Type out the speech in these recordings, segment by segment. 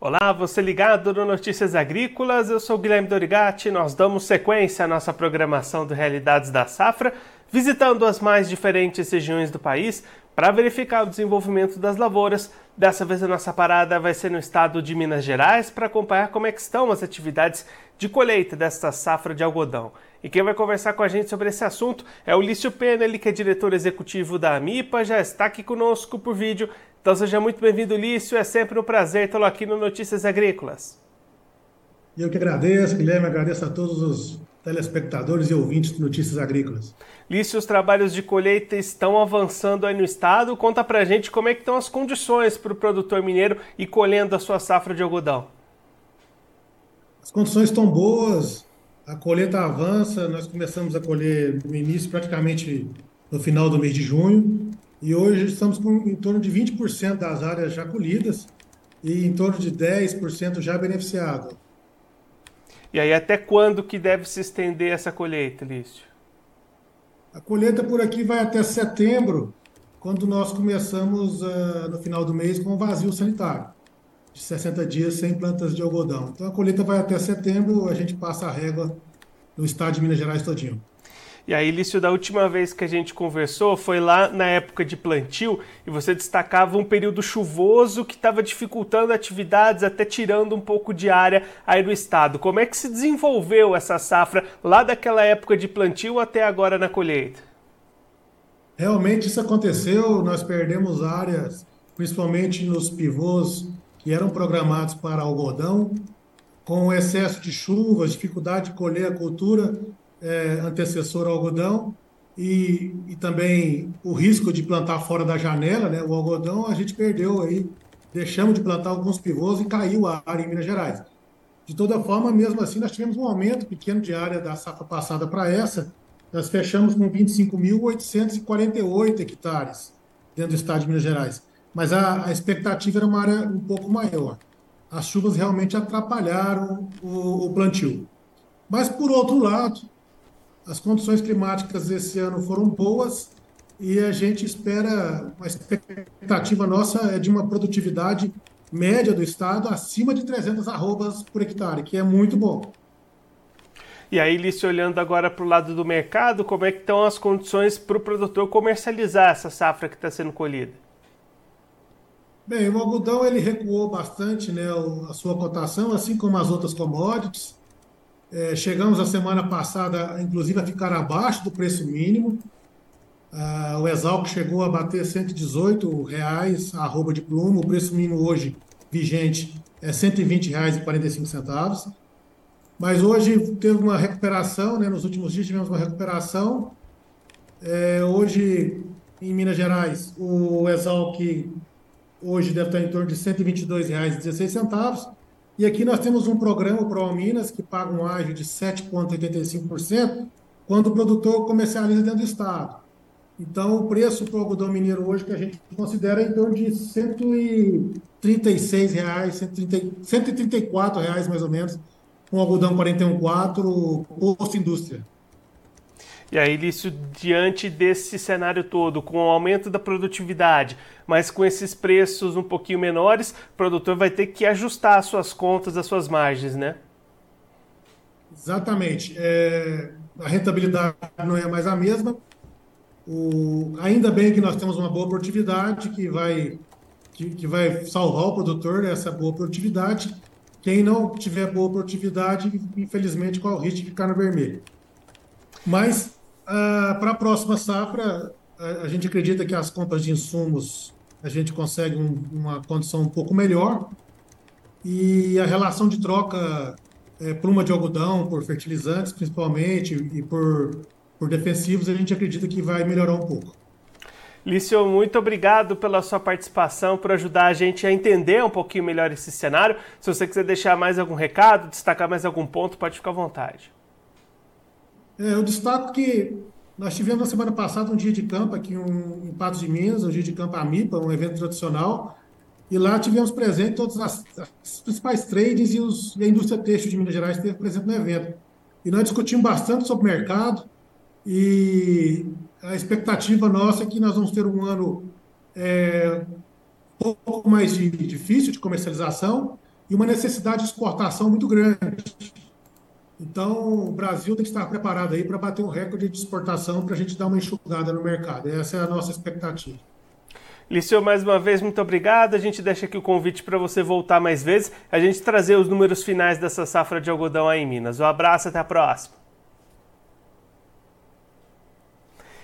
Olá, você ligado no Notícias Agrícolas, eu sou Guilherme Dorigati. Nós damos sequência à nossa programação do Realidades da Safra, visitando as mais diferentes regiões do país para verificar o desenvolvimento das lavouras. Dessa vez a nossa parada vai ser no estado de Minas Gerais para acompanhar como é estão as atividades de colheita desta safra de algodão. E quem vai conversar com a gente sobre esse assunto é o Lício Pena, ele que é diretor executivo da AMIPA, já está aqui conosco por vídeo. Então seja muito bem-vindo, Lício. É sempre um prazer tê-lo aqui no Notícias Agrícolas. Eu que agradeço, Guilherme, agradeço a todos os telespectadores e ouvintes de Notícias Agrícolas. Lício, os trabalhos de colheita estão avançando aí no estado. Conta pra gente como é que estão as condições para o produtor mineiro e colhendo a sua safra de algodão. As condições estão boas, a colheita avança, nós começamos a colher no início, praticamente no final do mês de junho, e hoje estamos com em torno de 20% das áreas já colhidas e em torno de 10% já beneficiadas. E aí, até quando que deve se estender essa colheita, Lício? A colheita por aqui vai até setembro, quando nós começamos uh, no final do mês com o vazio sanitário de 60 dias sem plantas de algodão. Então a colheita vai até setembro, a gente passa a régua no estado de Minas Gerais todinho. E aí, Lício, da última vez que a gente conversou foi lá na época de plantio e você destacava um período chuvoso que estava dificultando atividades, até tirando um pouco de área aí no estado. Como é que se desenvolveu essa safra lá daquela época de plantio até agora na colheita? Realmente isso aconteceu, nós perdemos áreas, principalmente nos pivôs que eram programados para algodão, com o excesso de chuvas, dificuldade de colher a cultura é, antecessora ao algodão e, e, também o risco de plantar fora da janela, né, o algodão, a gente perdeu aí, deixamos de plantar alguns pivôs e caiu a área em Minas Gerais. De toda forma, mesmo assim, nós tivemos um aumento pequeno de área da safra passada para essa, nós fechamos com 25.848 hectares dentro do estado de Minas Gerais mas a, a expectativa era uma área um pouco maior. As chuvas realmente atrapalharam o, o plantio. Mas, por outro lado, as condições climáticas esse ano foram boas e a gente espera, a expectativa nossa é de uma produtividade média do estado acima de 300 arrobas por hectare, que é muito bom. E aí, Lício, olhando agora para o lado do mercado, como é que estão as condições para o produtor comercializar essa safra que está sendo colhida? Bem, o algodão ele recuou bastante né, a sua cotação, assim como as outras commodities. É, chegamos a semana passada, inclusive, a ficar abaixo do preço mínimo. Ah, o Exalc chegou a bater 118 reais a arroba de plumo. O preço mínimo hoje vigente é R$ 120,45. Mas hoje teve uma recuperação, né? nos últimos dias tivemos uma recuperação. É, hoje, em Minas Gerais, o Exalc hoje deve estar em torno de R$ 122,16. E aqui nós temos um programa, o ProMinas, que paga um ágio de 7,85% quando o produtor comercializa dentro do Estado. Então, o preço para o algodão mineiro hoje que a gente considera em torno de 136 reais, 130, 134 reais mais ou menos, um algodão 41,4 posto indústria. E aí, Lício, diante desse cenário todo, com o aumento da produtividade, mas com esses preços um pouquinho menores, o produtor vai ter que ajustar as suas contas, as suas margens, né? Exatamente. É, a rentabilidade não é mais a mesma. O, ainda bem que nós temos uma boa produtividade que vai, que, que vai salvar o produtor essa boa produtividade. Quem não tiver boa produtividade, infelizmente, corre o risco de ficar no vermelho. Mas Uh, Para a próxima safra, a, a, gente acredita que as compras de insumos a gente consegue um, uma condição um pouco melhor e a relação de troca é, pluma de algodão por fertilizantes, principalmente, e por, por defensivos, a gente acredita que vai melhorar um pouco. Lício, muito obrigado pela sua participação, por ajudar a gente a entender um pouquinho melhor esse cenário. Se você quiser deixar mais algum recado, destacar mais algum ponto, pode ficar à vontade. É, eu destaco que nós tivemos na semana passada um dia de campo aqui um, em Patos de Minas, um dia de campo AMIPA, um evento tradicional, e lá tivemos presente todas as, as principais trades e, os, e, a indústria têxtil de Minas Gerais esteve presente no evento. E nós discutimos bastante sobre o mercado e a expectativa nossa é que nós vamos ter um ano é, um pouco mais de, difícil de comercialização, e uma necessidade de exportação muito grande. Então, o Brasil tem que estar preparado aí para bater um recorde de exportação para a gente dar uma enxugada no mercado. Essa é a nossa expectativa. Liceu, mais uma vez, muito obrigado. A gente deixa aqui o convite para você voltar mais vezes, a gente trazer os números finais dessa safra de algodão aí em Minas. Um abraço, até a próxima.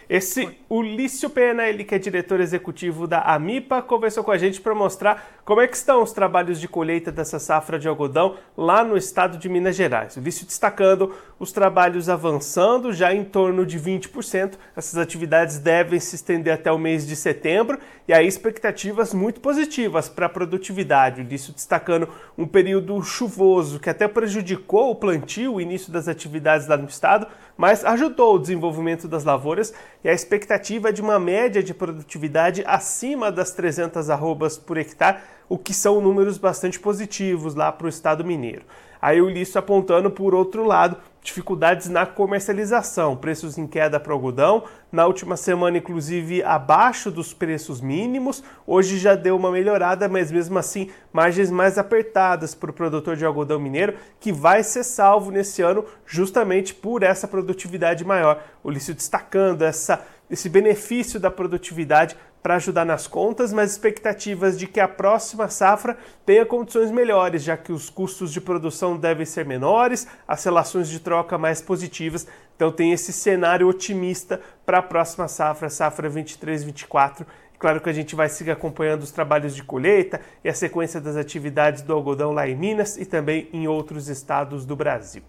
Esse Ulício Pena, ele que é diretor executivo da Amipa, conversou com a gente para mostrar como é que estão os trabalhos de colheita dessa safra de algodão lá no estado de Minas Gerais. O Ulício destacando os trabalhos avançando já em torno de 20%. Essas atividades devem se estender até o mês de setembro e aí expectativas muito positivas para a produtividade. O Ulício destacando um período chuvoso que até prejudicou o plantio, o início das atividades lá no estado, mas ajudou o desenvolvimento das lavouras e a expectativa é de uma média de produtividade acima das 300 arrobas por hectare, o que são números bastante positivos lá para o estado mineiro. Aí o Lício apontando por outro lado dificuldades na comercialização, preços em queda para o algodão, na última semana inclusive abaixo dos preços mínimos, hoje já deu uma melhorada, mas mesmo assim margens mais apertadas para o produtor de algodão mineiro, que vai ser salvo nesse ano justamente por essa produtividade maior. O Lício destacando essa, esse benefício da produtividade para ajudar nas contas, mas expectativas de que a próxima safra tenha condições melhores, já que os custos de produção devem ser menores, as relações de troca mais positivas. Então tem esse cenário otimista para a próxima safra, safra 23-24. Claro que a gente vai seguir acompanhando os trabalhos de colheita e a sequência das atividades do algodão lá em Minas e também em outros estados do Brasil.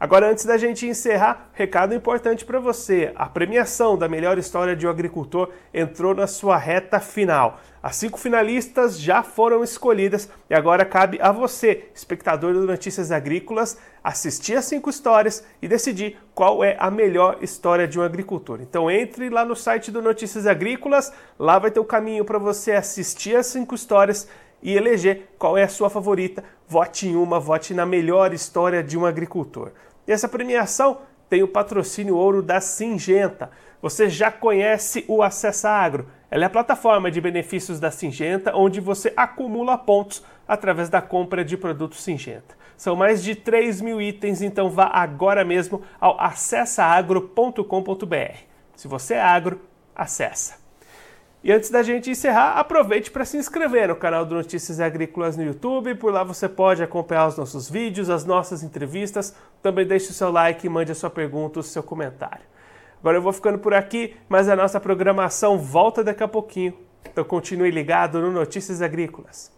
Agora, antes da gente encerrar, recado importante para você: a premiação da melhor história de um agricultor entrou na sua reta final. As cinco finalistas já foram escolhidas e agora cabe a você, espectador do Notícias Agrícolas, assistir as cinco histórias e decidir qual é a melhor história de um agricultor. Então entre lá no site do Notícias Agrícolas, lá vai ter o caminho para você assistir as cinco histórias e eleger qual é a sua favorita. Vote em uma, vote na melhor história de um agricultor. E essa premiação tem o patrocínio ouro da Singenta. Você já conhece o Acessa Agro. Ela é a plataforma de benefícios da Singenta, onde você acumula pontos através da compra de produtos Singenta. São mais de 3 mil itens, então vá agora mesmo ao acessaagro.com.br. Se você é agro, acessa. E antes da gente encerrar, aproveite para se inscrever no canal do Notícias Agrícolas no YouTube. Por lá você pode acompanhar os nossos vídeos, as nossas entrevistas. Também deixe o seu like mande a sua pergunta, o seu comentário. Agora eu vou ficando por aqui, mas a nossa programação volta daqui a pouquinho. Então continue ligado no Notícias Agrícolas.